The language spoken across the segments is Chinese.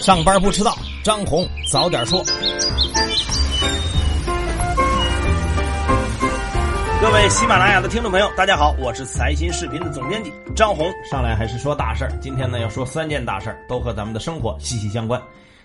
上班不迟到，张红早点说。各位喜马拉雅的听众朋友，大家好，我是财新视频的总编辑张红。上来还是说大事儿，今天呢要说三件大事儿，都和咱们的生活息息相关。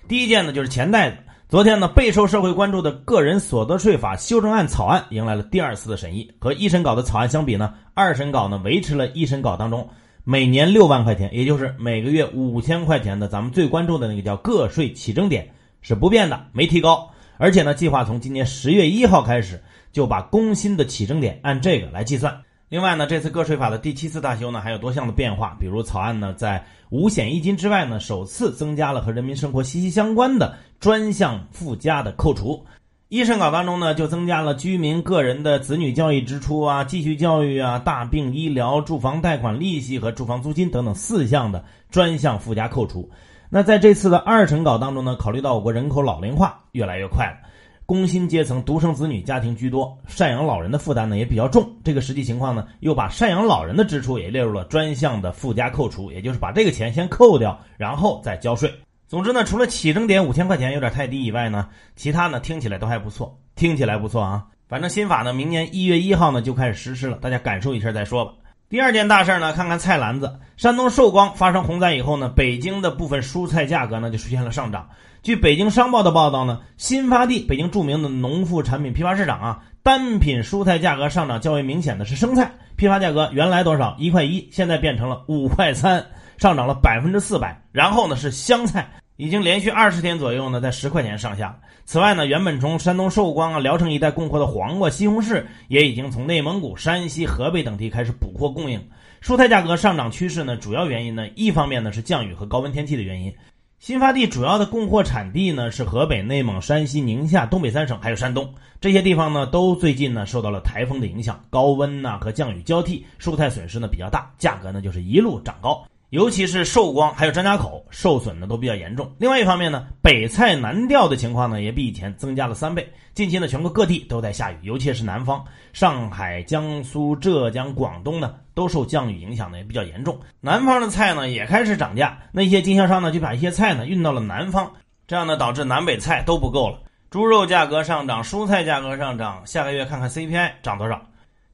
第一件呢就是钱袋子。昨天呢备受社会关注的个人所得税法修正案草案迎来了第二次的审议。和一审稿的草案相比呢，二审稿呢维持了一审稿当中。每年六万块钱，也就是每个月五千块钱的，咱们最关注的那个叫个税起征点是不变的，没提高。而且呢，计划从今年十月一号开始就把工薪的起征点按这个来计算。另外呢，这次个税法的第七次大修呢，还有多项的变化，比如草案呢在五险一金之外呢，首次增加了和人民生活息息相关的专项附加的扣除。一审稿当中呢，就增加了居民个人的子女教育支出啊、继续教育啊、大病医疗、住房贷款利息和住房租金等等四项的专项附加扣除。那在这次的二审稿当中呢，考虑到我国人口老龄化越来越快了，工薪阶层独生子女家庭居多，赡养老人的负担呢也比较重。这个实际情况呢，又把赡养老人的支出也列入了专项的附加扣除，也就是把这个钱先扣掉，然后再交税。总之呢，除了起征点五千块钱有点太低以外呢，其他呢听起来都还不错，听起来不错啊。反正新法呢，明年一月一号呢就开始实施了，大家感受一下再说吧。第二件大事呢，看看菜篮子。山东寿光发生洪灾以后呢，北京的部分蔬菜价格呢就出现了上涨。据北京商报的报道呢，新发地北京著名的农副产品批发市场啊，单品蔬菜价格上涨较为明显的是生菜，批发价格原来多少一块一，现在变成了五块三，上涨了百分之四百。然后呢是香菜。已经连续二十天左右呢，在十块钱上下。此外呢，原本从山东寿光啊、聊城一带供货的黄瓜、西红柿，也已经从内蒙古、山西、河北等地开始补货供应。蔬菜价格上涨趋势呢，主要原因呢，一方面呢是降雨和高温天气的原因。新发地主要的供货产地呢是河北、内蒙、山西、宁夏、东北三省，还有山东这些地方呢，都最近呢受到了台风的影响，高温呐和降雨交替，蔬菜损失呢比较大，价格呢就是一路涨高。尤其是寿光还有张家口受损的都比较严重。另外一方面呢，北菜南调的情况呢也比以前增加了三倍。近期呢，全国各地都在下雨，尤其是南方，上海、江苏、浙江、广东呢都受降雨影响的也比较严重。南方的菜呢也开始涨价，那些经销商呢就把一些菜呢运到了南方，这样呢导致南北菜都不够了。猪肉价格上涨，蔬菜价格上涨，下个月看看 CPI 涨多少。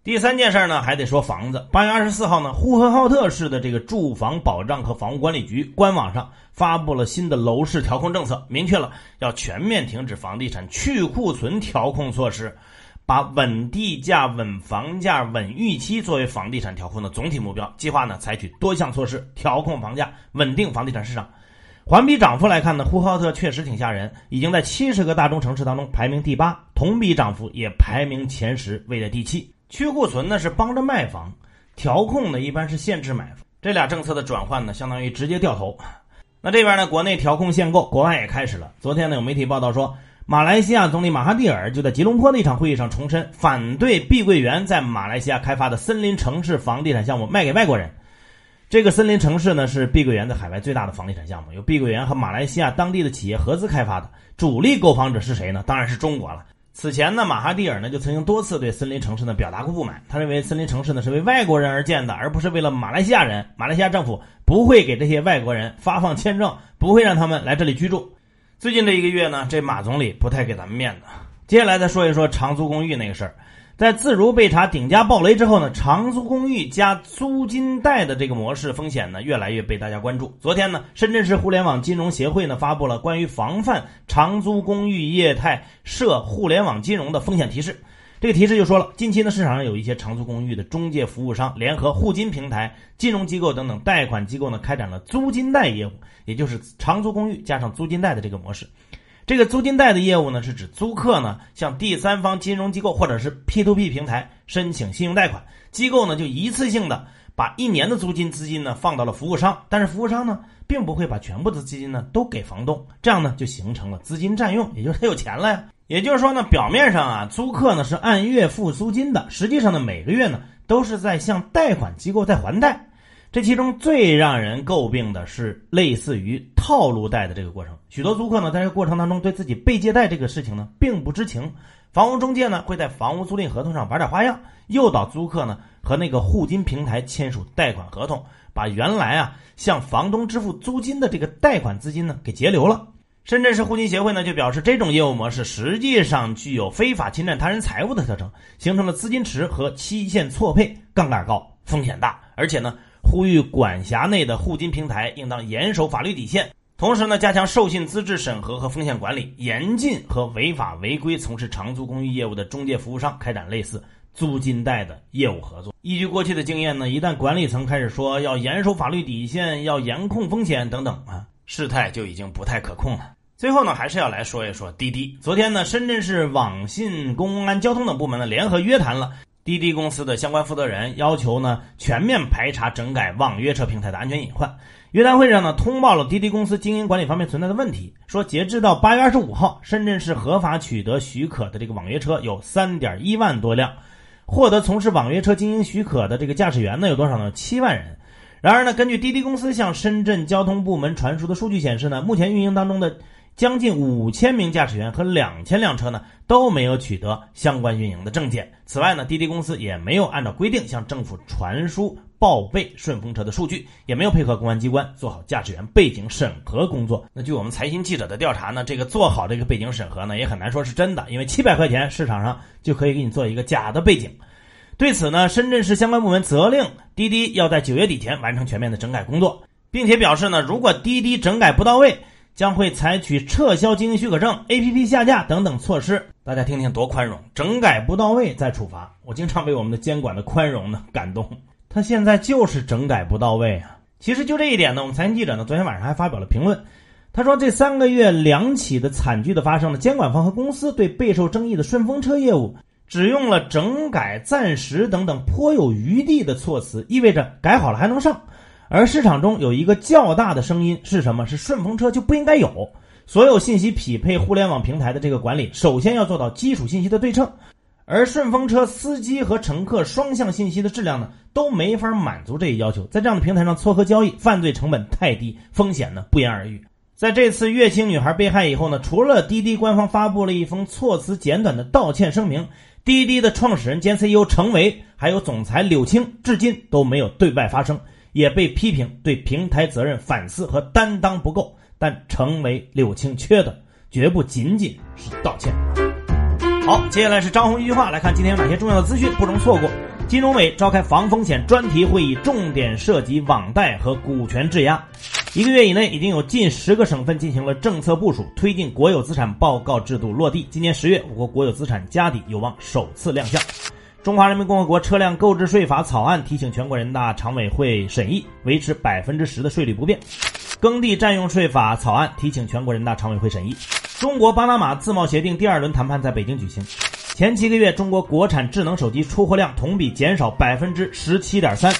第三件事呢，还得说房子。八月二十四号呢，呼和浩特市的这个住房保障和房屋管理局官网上发布了新的楼市调控政策，明确了要全面停止房地产去库存调控措施，把稳地价、稳房价、稳预期作为房地产调控的总体目标。计划呢，采取多项措施调控房价，稳定房地产市场。环比涨幅来看呢，呼和浩特确实挺吓人，已经在七十个大中城市当中排名第八，同比涨幅也排名前十，位列第七。去库存呢是帮着卖房，调控呢一般是限制买房，这俩政策的转换呢相当于直接掉头。那这边呢，国内调控限购，国外也开始了。昨天呢有媒体报道说，马来西亚总理马哈蒂尔就在吉隆坡的一场会议上重申，反对碧桂园在马来西亚开发的森林城市房地产项目卖给外国人。这个森林城市呢是碧桂园在海外最大的房地产项目，由碧桂园和马来西亚当地的企业合资开发的，主力购房者是谁呢？当然是中国了。此前呢，马哈蒂尔呢就曾经多次对森林城市呢表达过不满。他认为森林城市呢是为外国人而建的，而不是为了马来西亚人。马来西亚政府不会给这些外国人发放签证，不会让他们来这里居住。最近这一个月呢，这马总理不太给咱们面子。接下来再说一说长租公寓那个事儿。在自如被查顶加暴雷之后呢，长租公寓加租金贷的这个模式风险呢，越来越被大家关注。昨天呢，深圳市互联网金融协会呢发布了关于防范长租公寓业态涉互联网金融的风险提示。这个提示就说了，近期呢市场上有一些长租公寓的中介服务商联合互金平台、金融机构等等贷款机构呢，开展了租金贷业务，也就是长租公寓加上租金贷的这个模式。这个租金贷的业务呢，是指租客呢向第三方金融机构或者是 P to P 平台申请信用贷款，机构呢就一次性的把一年的租金资金呢放到了服务商，但是服务商呢并不会把全部的资金呢都给房东，这样呢就形成了资金占用，也就是他有钱了呀。也就是说呢，表面上啊租客呢是按月付租金的，实际上呢每个月呢都是在向贷款机构在还贷。这其中最让人诟病的是类似于套路贷的这个过程。许多租客呢，在这个过程当中，对自己被借贷这个事情呢，并不知情。房屋中介呢，会在房屋租赁合同上玩点花样，诱导租客呢和那个互金平台签署贷款合同，把原来啊向房东支付租金的这个贷款资金呢给截留了。深圳市互金协会呢就表示，这种业务模式实际上具有非法侵占他人财物的特征，形成了资金池和期限错配，杠杆高，风险大，而且呢呼吁管辖内的互金平台应当严守法律底线。同时呢，加强授信资质审核和风险管理，严禁和违法违规从事长租公寓业务的中介服务商开展类似租金贷的业务合作。依据过去的经验呢，一旦管理层开始说要严守法律底线、要严控风险等等啊，事态就已经不太可控了。最后呢，还是要来说一说滴滴。昨天呢，深圳市网信、公安、交通等部门呢联合约谈了滴滴公司的相关负责人，要求呢全面排查整改网约车平台的安全隐患。约谈会上呢，通报了滴滴公司经营管理方面存在的问题。说，截至到八月二十五号，深圳市合法取得许可的这个网约车有三点一万多辆，获得从事网约车经营许可的这个驾驶员呢有多少呢？七万人。然而呢，根据滴滴公司向深圳交通部门传输的数据显示呢，目前运营当中的。将近五千名驾驶员和两千辆车呢都没有取得相关运营的证件。此外呢，滴滴公司也没有按照规定向政府传输报备顺风车的数据，也没有配合公安机关做好驾驶员背景审核工作。那据我们财新记者的调查呢，这个做好这个背景审核呢，也很难说是真的，因为七百块钱市场上就可以给你做一个假的背景。对此呢，深圳市相关部门责令滴滴要在九月底前完成全面的整改工作，并且表示呢，如果滴滴整改不到位。将会采取撤销经营许可证、APP 下架等等措施。大家听听多宽容，整改不到位再处罚。我经常被我们的监管的宽容呢感动。他现在就是整改不到位啊。其实就这一点呢，我们财经记者呢昨天晚上还发表了评论。他说这三个月两起的惨剧的发生呢，监管方和公司对备受争议的顺风车业务只用了整改、暂时等等颇有余地的措辞，意味着改好了还能上。而市场中有一个较大的声音是什么？是顺风车就不应该有。所有信息匹配互联网平台的这个管理，首先要做到基础信息的对称。而顺风车司机和乘客双向信息的质量呢，都没法满足这一要求。在这样的平台上撮合交易，犯罪成本太低，风险呢不言而喻。在这次乐清女孩被害以后呢，除了滴滴官方发布了一封措辞简短的道歉声明，滴滴的创始人兼 CEO 程维，还有总裁柳青，至今都没有对外发声。也被批评对平台责任反思和担当不够，但成为柳青缺的绝不仅仅是道歉。好，接下来是张红一句话，来看今天有哪些重要的资讯不容错过。金融委召开防风险专题会议，重点涉及网贷和股权质押。一个月以内，已经有近十个省份进行了政策部署，推进国有资产报告制度落地。今年十月，我国国有资产家底有望首次亮相。中华人民共和国车辆购置税法草案提请全国人大常委会审议，维持百分之十的税率不变。耕地占用税法草案提请全国人大常委会审议。中国巴拿马自贸协定第二轮谈判在北京举行。前七个月，中国国产智能手机出货量同比减少百分之十七点三。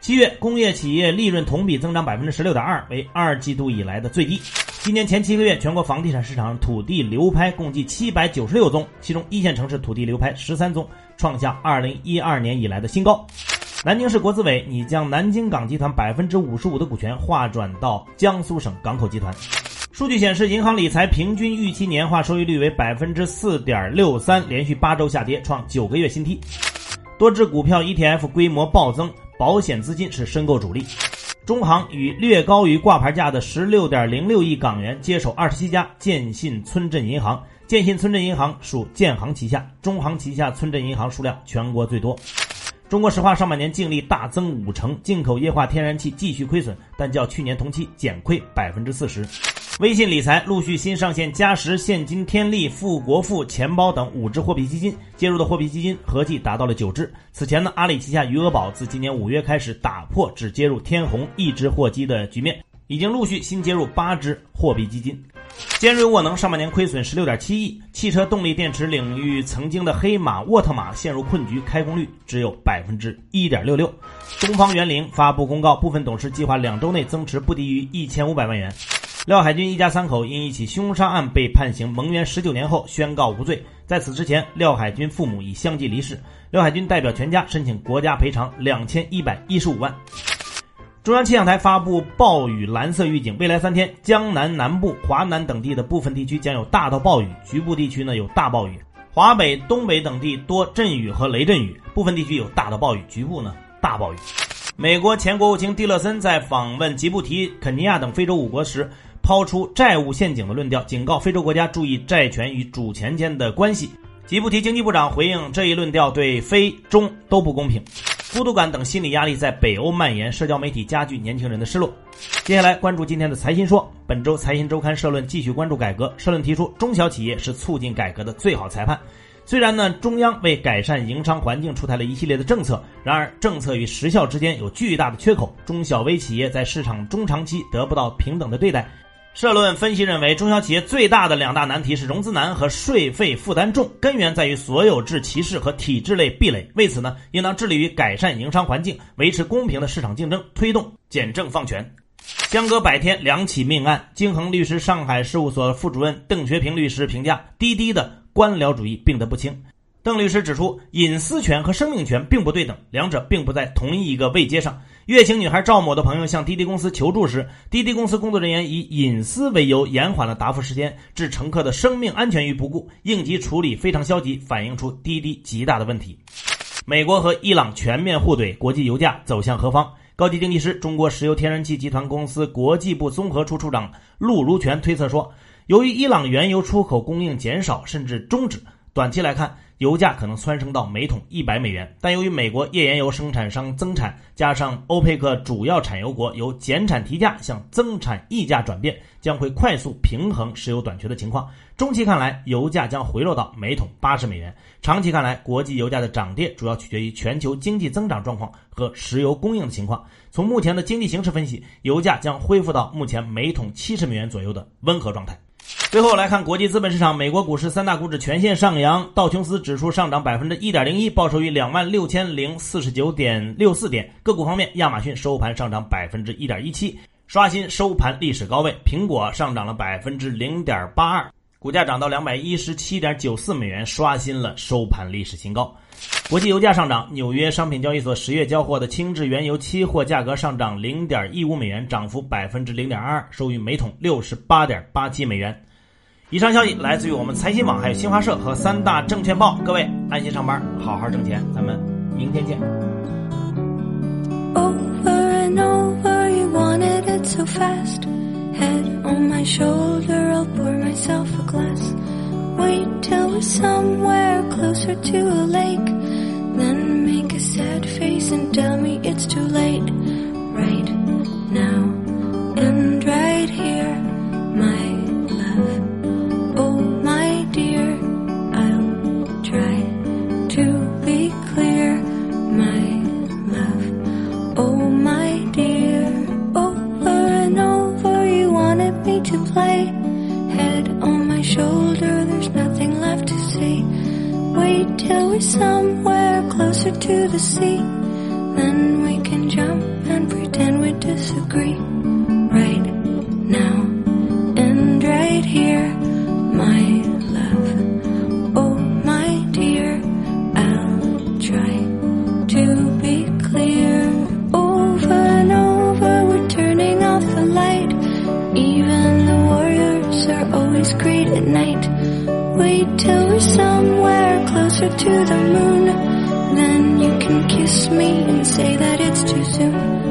七月，工业企业利润同比增长百分之十六点二，为二季度以来的最低。今年前七个月，全国房地产市场土地流拍共计七百九十六宗，其中一线城市土地流拍十三宗，创下二零一二年以来的新高。南京市国资委拟将南京港集团百分之五十五的股权划转到江苏省港口集团。数据显示，银行理财平均预期年化收益率为百分之四点六三，连续八周下跌，创九个月新低。多只股票 ETF 规模暴增，保险资金是申购主力。中行与略高于挂牌价的十六点零六亿港元接手二十七家建信村镇银行。建信村镇银行属建行旗下，中行旗下村镇银行数量全国最多。中国石化上半年净利大增五成，进口液化天然气继续亏损，但较去年同期减亏百分之四十。微信理财陆续新上线嘉实现金天利、富国富钱包等五只货币基金，介入的货币基金合计达到了九只。此前呢，阿里旗下余额宝自今年五月开始打破只接入天弘一只货基的局面，已经陆续新接入八只货币基金。尖锐沃能上半年亏损十六点七亿，汽车动力电池领域曾经的黑马沃特玛陷入困局，开工率只有百分之一点六六。东方园林发布公告，部分董事计划两周内增持不低于一千五百万元。廖海军一家三口因一起凶杀案被判刑蒙冤十九年后宣告无罪。在此之前，廖海军父母已相继离世。廖海军代表全家申请国家赔偿两千一百一十五万。中央气象台发布暴雨蓝色预警，未来三天，江南南部、华南等地的部分地区将有大到暴雨，局部地区呢有大暴雨。华北、东北等地多阵雨和雷阵雨，部分地区有大到暴雨，局部呢大暴雨。美国前国务卿蒂勒森在访问吉布提、肯尼亚等非洲五国时，抛出债务陷阱的论调，警告非洲国家注意债权与主权间的关系。吉布提经济部长回应这一论调对非中都不公平，孤独感等心理压力在北欧蔓延，社交媒体加剧年轻人的失落。接下来关注今天的财新说，本周财新周刊社论继续关注改革，社论提出中小企业是促进改革的最好裁判。虽然呢，中央为改善营商环境出台了一系列的政策，然而政策与实效之间有巨大的缺口，中小微企业在市场中长期得不到平等的对待。社论分析认为，中小企业最大的两大难题是融资难和税费负担重，根源在于所有制歧视和体制类壁垒。为此呢，应当致力于改善营商环境，维持公平的市场竞争，推动简政放权。相隔百天，两起命案，京恒律师上海事务所副主任邓学平律师评价：滴滴的官僚主义病得不轻。邓律师指出，隐私权和生命权并不对等，两者并不在同一个位阶上。月请女孩赵某的朋友向滴滴公司求助时，滴滴公司工作人员以隐私为由延缓了答复时间，置乘客的生命安全于不顾，应急处理非常消极，反映出滴滴极大的问题。美国和伊朗全面互怼，国际油价走向何方？高级经济师、中国石油天然气集团公司国际部综合处处长陆如全推测说，由于伊朗原油出口供应减少甚至终止。短期来看，油价可能蹿升到每桶一百美元，但由于美国页岩油生产商增产，加上欧佩克主要产油国由减产提价向增产溢价转变，将会快速平衡石油短缺的情况。中期看来，油价将回落到每桶八十美元；长期看来，国际油价的涨跌主要取决于全球经济增长状况和石油供应的情况。从目前的经济形势分析，油价将恢复到目前每桶七十美元左右的温和状态。最后来看国际资本市场，美国股市三大股指全线上扬，道琼斯指数上涨百分之一点零一，报收于两万六千零四十九点六四点。个股方面，亚马逊收盘上涨百分之一点一七，刷新收盘历史高位；苹果上涨了百分之零点八二，股价涨到两百一十七点九四美元，刷新了收盘历史新高。国际油价上涨，纽约商品交易所十月交货的轻质原油期货价格上涨零点一五美元，涨幅百分之零点二，收于每桶六十八点八七美元。以上消息来自于我们财新网，还有新华社和三大证券报。各位安心上班，好好挣钱，咱们明天见。Wait till we're somewhere closer to a lake. Then make a sad face and tell me it's too late. The sea. Then we can jump and pretend we disagree. To the moon. Then you can kiss me and say that it's too soon.